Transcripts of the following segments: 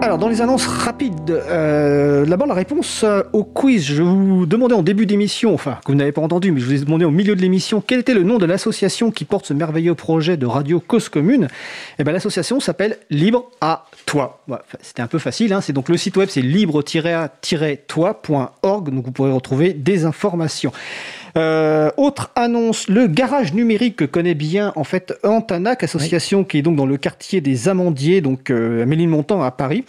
Alors, dans les annonces rapides, euh, d'abord la réponse euh, au quiz. Je vous demandais en début d'émission, enfin, que vous n'avez pas entendu, mais je vous ai demandé au milieu de l'émission quel était le nom de l'association qui porte ce merveilleux projet de radio Cause Commune? Eh bien, l'association s'appelle Libre à Toi. C'était un peu facile, hein. c'est donc le site web, c'est libre-à-toi.org, donc vous pourrez retrouver des informations. Euh, autre annonce, le garage numérique que connaît bien en fait Antanac, association qui est donc dans le quartier des Amandiers, donc euh, à Méline-Montant à Paris,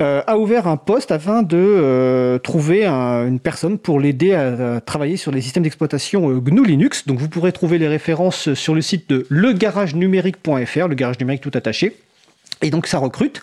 euh, a ouvert un poste afin de trouver une personne pour l'aider à, travailler sur les systèmes d'exploitation GNU Linux. Donc vous pourrez trouver les références sur le site de legaragenumérique.fr, le garage numérique tout attaché. Et donc ça recrute.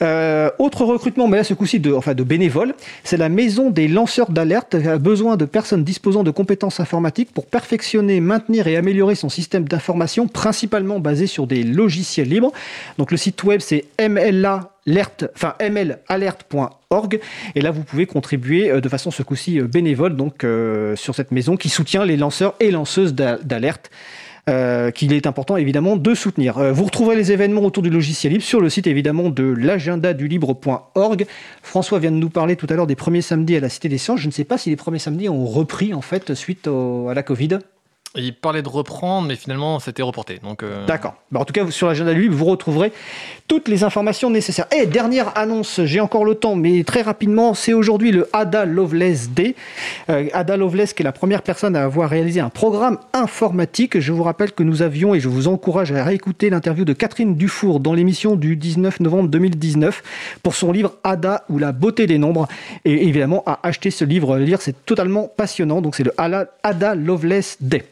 Euh, autre recrutement, mais là ce coup-ci de, enfin de bénévoles, c'est la maison des lanceurs d'alerte a besoin de personnes disposant de compétences informatiques pour perfectionner, maintenir et améliorer son système d'information, principalement basé sur des logiciels libres. Donc le site web c'est mlalert, enfin mlalert.org et là vous pouvez contribuer euh, de façon ce coup-ci euh, bénévole donc sur cette maison qui soutient les lanceurs et lanceuses d'alerte. Euh, qu'il est important évidemment de soutenir. Euh, vous retrouverez les événements autour du logiciel libre sur le site évidemment de l'agenda du libre.org. François vient de nous parler tout à l'heure des premiers samedis à la Cité des Sciences. Je ne sais pas si les premiers samedis ont repris en fait suite à la Covid. Il parlait de reprendre, mais finalement, c'était reporté. Donc, euh, D'accord. Bah, en tout cas, sur l'agenda de lui, vous retrouverez toutes les informations nécessaires. Et dernière annonce, j'ai encore le temps, mais très rapidement, c'est aujourd'hui le Ada Loveless Day. Euh, Ada Loveless, qui est la première personne à avoir réalisé un programme informatique. Je vous rappelle que nous avions, et je vous encourage à réécouter l'interview de Catherine Dufour dans l'émission du 19 novembre 2019 pour son livre Ada ou la beauté des nombres. Et évidemment, à acheter ce livre, lire, c'est totalement passionnant. Donc, c'est le Ada Loveless Day.